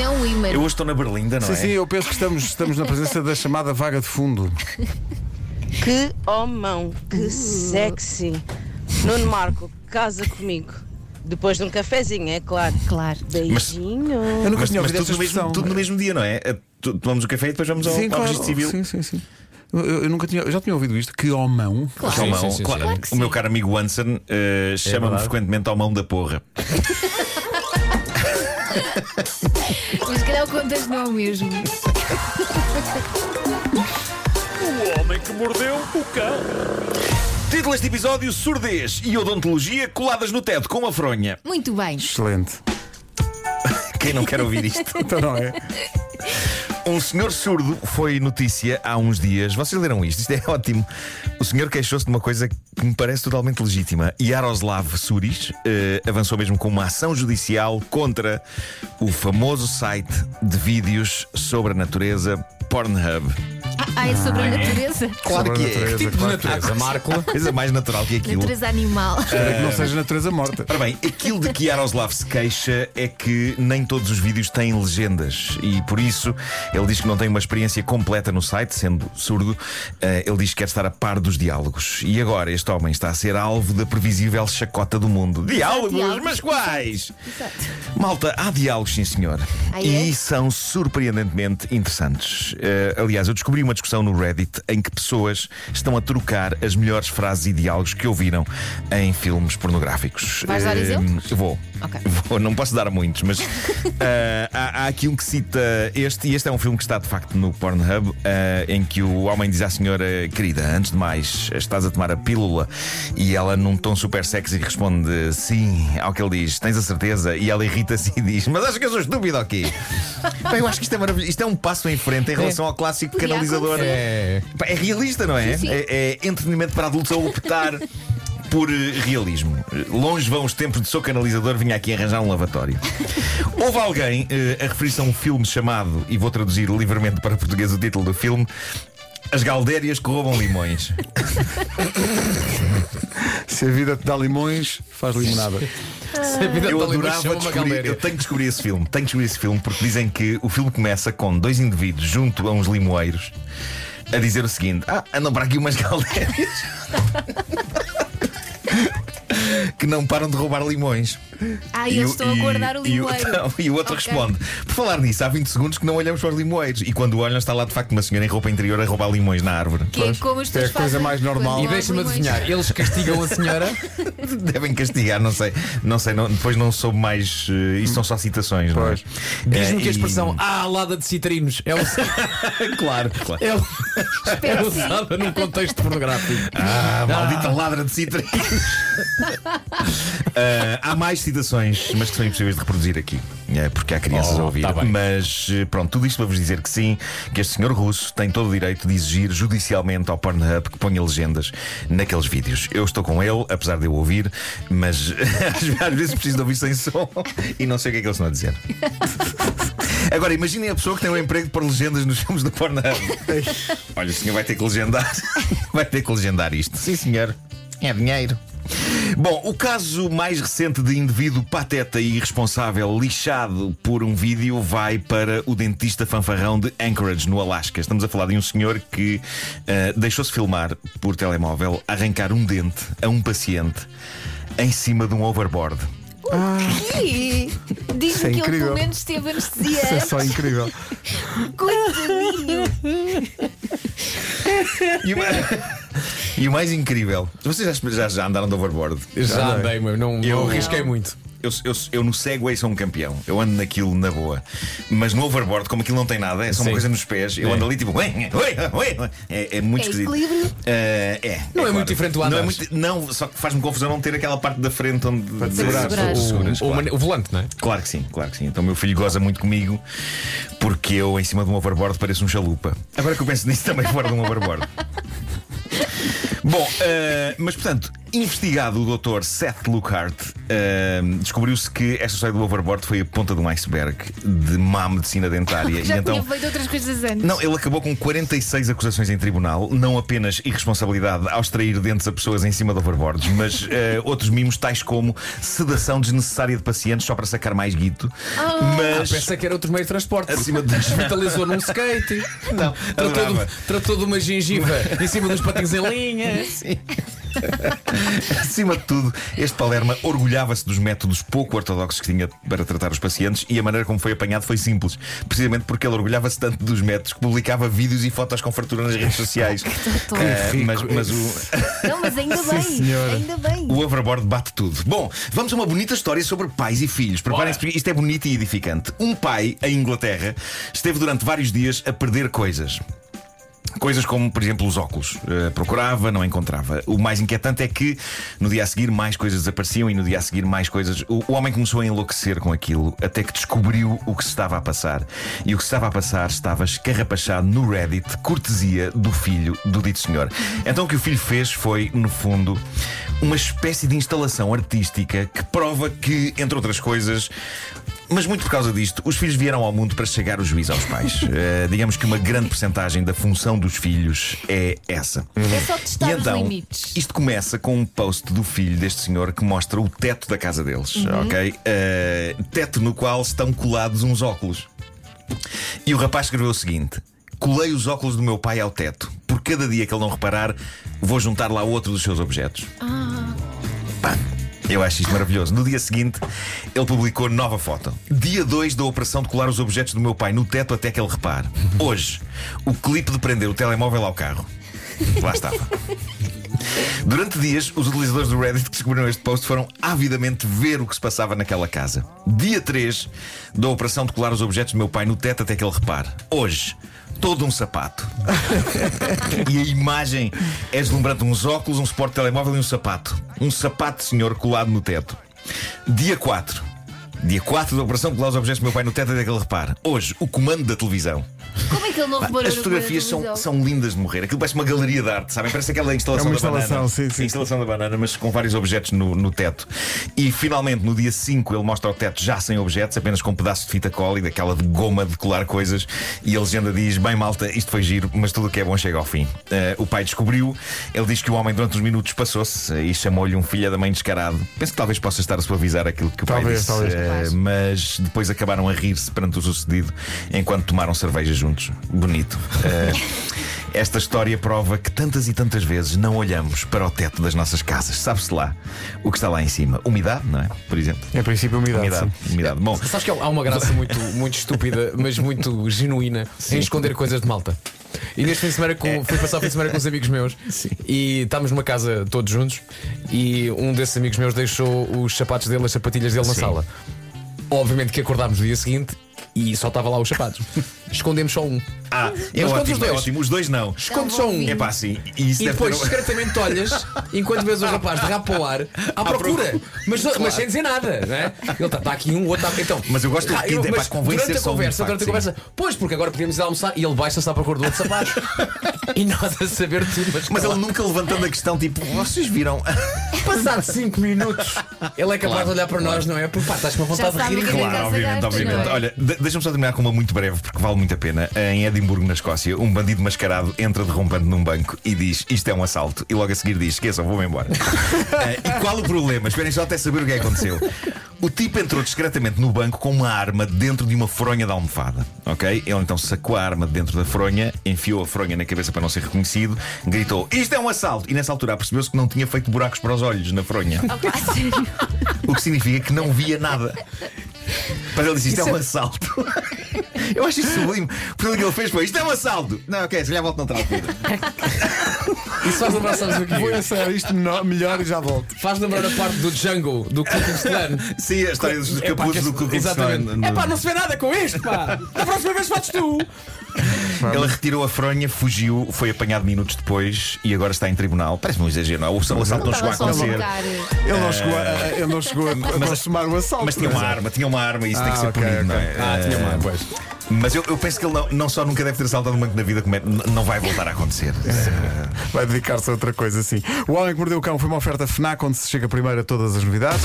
É um imã. Eu hoje estou na Berlinda, não Sim, é? sim, eu penso que estamos, estamos na presença da chamada vaga de fundo. Que homão, que sexy. Nuno Marco, casa comigo. Depois de um cafezinho, é claro. Claro. Beijinho. Eu nunca Mas, tinha mas ouvido tudo, essa no mesmo, tudo no mesmo dia, não é? Eh, Tomamos o café e depois vamos ao, Sim, ao claro. registro civil. Sim, sim, sim. Eu, eu nunca tinha, eu já tinha ouvido isto. Que homão. Claro. Ao mão, sim, sim, claro. Claro que o meu sim. caro amigo Anson eh, chama-me frequentemente ao mão da porra. Mas se calhar o contexto não é o mesmo. O homem que mordeu o cão. Título deste episódio: Surdez e odontologia coladas no teto com uma fronha. Muito bem. Excelente. Quem não quer ouvir isto? Então não é? Um senhor surdo foi notícia há uns dias. Vocês leram isto? Isto é ótimo. O senhor queixou-se de uma coisa que me parece totalmente legítima. Yaroslav Suris eh, avançou mesmo com uma ação judicial contra o famoso site de vídeos sobre a natureza Pornhub. Ah, ah, é sobre a natureza? Claro que é. natureza, Tipo de claro. natureza, Marco. Coisa mais natural que aquilo. Natureza animal. Espero que não seja natureza morta. Ora bem, aquilo de que Yaroslav se queixa é que nem todos os vídeos têm legendas e por isso ele diz que não tem uma experiência completa no site, sendo surdo. Eh, ele diz que quer estar a par dos diálogos. E agora este homem está a ser alvo da previsível chacota do mundo. Diálogos? diálogos. Mas quais? Exato. Malta, há diálogos, sim senhor. Ah, é? E são surpreendentemente interessantes. Aliás, eu descobri uma discussão no Reddit em que pessoas estão a trocar as melhores frases e diálogos que ouviram em filmes pornográficos. Vais dar Eh, exemplos? Vou. Ok. Vou, não posso dar muitos, mas eh, há, há aqui um que cita este, e este é um filme que está de facto no Pornhub, eh, em que o homem diz à senhora, querida, antes de mais, estás a tomar a pílula? E ela, num tom super sexy, responde sim, ao que ele diz, tens a certeza? E ela irrita-se e diz, mas acha que eu sou estúpido ou quê? Bem, eu acho que isto é maravilhoso. Isto é um passo em frente em relação ao clássico canalizador. Acontecer. É. É realista, não é? Sim, sim. É, é entretenimento para adultos a optar por eh, realismo. Eh, Longe vão os tempos de sou canalizador, vinha aqui arranjar um lavatório. Houve alguém eh, a referir-se a um filme chamado, e vou traduzir livremente para português o título do filme. As Galdérias que roubam limões. Se a vida te dá limões, faz limonada. Se a vida Eu Limões adorava chama uma descobrir, eu tenho que descobrir esse filme, tenho que descobrir esse filme, porque dizem que o filme começa com dois indivíduos junto a uns limoeiros a dizer o seguinte: Ah, andam para aqui umas galdérias que não param de roubar limões. Ah, E eles o- estão a e- guardar o e limoeiro. E o outro Ok. responde: Por falar nisso, há 20 segundos que não olhamos para os limoeiros. E quando olham, está lá de facto uma senhora em roupa interior a roubar limões na árvore. Que é como as que é a pessoas coisa mais normal. E deixa-me adivinhar, eles castigam a senhora. Devem castigar, não sei. Não sei, não- depois não soube mais. eh, isto são só citações, não é? Diz-me Eh, que a e- expressão ah, lada de citrinos é, us- Claro, claro. é, é usada num contexto pornográfico. Ah, maldita ladra de citrinos. Ah, há mais citações, mas que são impossíveis de reproduzir aqui, é, porque há crianças Oh, a ouvir. tá mas eh, pronto, tudo isto para vos dizer que sim, que este senhor russo tem todo o direito de exigir judicialmente ao Pornhub que ponha legendas naqueles vídeos. Eu estou com ele, apesar de eu ouvir, mas às- às vezes preciso de ouvir sem som e não sei o que é que eles estão a dizer. Agora, imaginem a pessoa que tem um emprego de pôr legendas nos filmes do Pornhub. Olha, o senhor vai ter que legendar. Vai ter que legendar isto. Sim, senhor. É dinheiro. Bom, o caso mais recente de indivíduo pateta e irresponsável lixado por um vídeo vai para o dentista fanfarrão de Anchorage, no Alasca. Estamos a falar de um senhor que ah, deixou-se filmar por telemóvel arrancar um dente a um paciente em cima de um overboard. Isso Diz-me é que ele incrível. pelo menos teve Isso é anestesia. só incrível. Coitadinho. E o, e o mais incrível, vocês já, já, já andaram de overboard? Já andei, mas não, Eu- não arrisquei muito. Eu, eu, eu no Segway sou um campeão. Eu ando naquilo na boa. Mas no overboard, como aquilo não tem nada, é só uma Sim. coisa nos pés, eu É. ando ali tipo. "Ué, ué, ué, ué". É, é muito É esquisito. equilíbrio? Eh, é. Não é claro. muito diferente do não, é muito, não, só que faz-me confusão não ter aquela parte da frente onde. Para segurar. segurar. seguras, O, claro. o volante, não é? Claro que sim, claro que sim. Então o meu filho goza muito comigo porque eu, em cima de um overboard, pareço um chalupa. Agora que eu penso nisso, também fora de um overboard. Bom, eh, mas portanto, investigado o Dr. Seth Lookhart, ahm, descobriu-se que esta história do overboard foi a ponta de um iceberg de má medicina dentária. Já e então. tinha feito outras coisas antes. Não, ele acabou com 46 acusações em tribunal, não apenas irresponsabilidade ao extrair dentes a pessoas em cima de overboards, mas eh, outros mimos tais como sedação desnecessária de pacientes só para sacar mais guito. Mas Pensa que era outro meio de transporte. acima de Desvitalizou num skate. não, Tratou tratou de uma gengiva em cima dos patins em linha. Acima de tudo, este Palerma orgulhava-se dos métodos pouco ortodoxos que tinha para tratar os pacientes e a maneira como foi apanhado foi simples. Precisamente porque ele orgulhava-se tanto dos métodos que publicava vídeos e fotos com fartura nas redes sociais. Tô- Ah, mas, mas o, Não, mas ainda bem. senhora. ainda bem. o overboard bate tudo. Bom, vamos a uma bonita história sobre pais e filhos. Preparem-se, porque isto é bonito e edificante. Um pai, em Inglaterra, esteve durante vários dias a perder coisas. Coisas como, por exemplo, os óculos. Eh, procurava, não encontrava. O mais inquietante é que no dia a seguir mais coisas desapareciam e no dia a seguir mais coisas. O, o homem começou a enlouquecer com aquilo até que descobriu o que se estava a passar. E o que se estava a passar estava escarrapachado no Reddit, cortesia do filho do dito senhor. Então o que o filho fez foi, no fundo, uma espécie de instalação artística que prova que, entre outras coisas, mas muito por causa disto, os filhos vieram ao mundo para chegar o juízo aos pais. Eh, digamos que uma grande porcentagem da função dos filhos é essa. É só testar E os então, limites. isto começa com um post do filho deste senhor que mostra o teto da casa deles, ok? Eh, teto no qual estão colados uns óculos. E o rapaz escreveu o seguinte: Colei os óculos do meu pai ao teto. Por cada dia que ele não reparar, vou juntar lá outro dos seus objetos. Pá, Eu acho isto maravilhoso. No dia seguinte, ele publicou nova foto. Dia 2 da operação de colar os objetos do meu pai no teto até que ele repare. Hoje, o clipe de prender o telemóvel ao carro. Lá estava. Durante dias, os utilizadores do Reddit que descobriram este post foram avidamente ver o que se passava naquela casa. Dia 3 da operação de colar os objetos do meu pai no teto até que ele repare. Hoje, todo um sapato. e a imagem é deslumbrante: uns óculos, um suporte de telemóvel e um sapato. Um sapato, senhor, colado no teto. Dia 4. Dia 4 da operação de colar os objetos do meu pai no teto até que ele repare. Hoje, o comando da televisão. Como é que ele não reparou As fotografias são, são lindas de morrer. Aquilo parece uma galeria de arte, sabem? Parece aquela instalação É uma da banana. instalação, sim, sim. A instalação da banana, mas com vários objetos no, no teto. E finalmente, no dia 5, ele mostra o teto já sem objetos, apenas com um pedaço de fita cola e daquela de goma de colar coisas. E a legenda diz: Bem, malta, isto foi giro, mas tudo o que é bom chega ao fim. Eh, o pai descobriu, ele diz que o homem durante uns minutos passou-se e chamou-lhe um filho da mãe descarado. Penso que talvez possa estar a suavizar aquilo que o pai Talvez, disse. talvez. eh, mas depois acabaram a rir-se perante o sucedido enquanto tomaram juntos. Bonito. Eh, esta história prova que tantas e tantas vezes não olhamos para o teto das nossas casas. Sabe-se lá o que está lá em cima? Umidade, não é? Por exemplo. Em princípio, umidade. Umidade. sim. umidade. Bom, Sabes que há uma graça muito, muito estúpida, mas muito genuína em esconder coisas de malta. E neste fim de semana com, fui passar o fim de semana com uns amigos meus e estávamos numa casa todos juntos e um desses amigos meus deixou os sapatos dele, as sapatilhas dele na Sim. sala. Obviamente que acordámos no dia seguinte e só estava lá os sapatos. Escondemos só um. ah, é Mas ótimo, os é dois? ótimo. Os dois não. Escondes só um. É pá, sim. E, isso E deve depois ter... um- discretamente olhas enquanto vês o rapaz de rabo para o ar à procura. Mas, mas sem dizer nada, não é? Ele está tá aqui um, o outro está. Então, Mas eu gosto Ah, requinte, é mas Durante a um, conversa, de durante a conversa, pois, porque agora podemos ir almoçar e ele baixa-se à procura do outro sapato. e nós a saber tudo, mas, Mas ele claro, nunca levantando a questão, tipo, vocês viram? Passado 5 minutos, ele é capaz de olhar para nós, não é? Porque pá, estás com vontade de rir. Claro, obviamente, obviamente. é? Olha, de- deixa-me só terminar com uma muito breve, porque vale muito a pena. Em Edimburgo, na Escócia, um bandido mascarado entra derrompante num banco e diz: Isto é um assalto. E logo a seguir diz: Esqueçam, vou-me embora. Eh, e qual o problema? Esperem só até saber o que é que aconteceu. O tipo entrou discretamente no banco com uma arma dentro de uma fronha da almofada. Ok? Ele então sacou a arma de dentro da fronha, enfiou a fronha na cabeça para não ser reconhecido, gritou: Isto é um assalto! E nessa altura percebeu-se que não tinha feito buracos para os olhos na fronha. Sério? O que significa que não via nada. Mas ele disse: Isto é um assalto. Eu acho isso sublime. Porque o que ele fez foi: Isto é um assalto. Não, ok, se calhar volto noutra altura. Isso faz lembrar, sabes o Vou quê? sério, isto menor- melhor e já volto. Faz lembrar a parte do Django, do Ku Klux Klan. Sim, a história dos É pá, capuzes do Ku Klux Klan. Exatamente. É pá, não se vê nada com isto, pá. A próxima vez fazes tu. Ele retirou a fronha, fugiu, foi apanhado minutos depois e agora está em tribunal. Parece-me um exagero, não é? O assalto não chegou a Estava só a acontecer. brincar. Ele não chegou a, ele não chegou a, a consumar o assalto. Mas tinha uma é. arma, tinha uma arma e isso tem que Ah, ser ok, punido, não ok. é? Ah, tinha Eh, mais, pois. Mas eu, eu penso que ele não, não só nunca deve ter saltado um banco na vida, como é, não vai voltar a acontecer. Vai dedicar-se a outra coisa assim. O Homem que Mordeu o Cão foi uma oferta FNAC onde se chega primeiro a todas as novidades.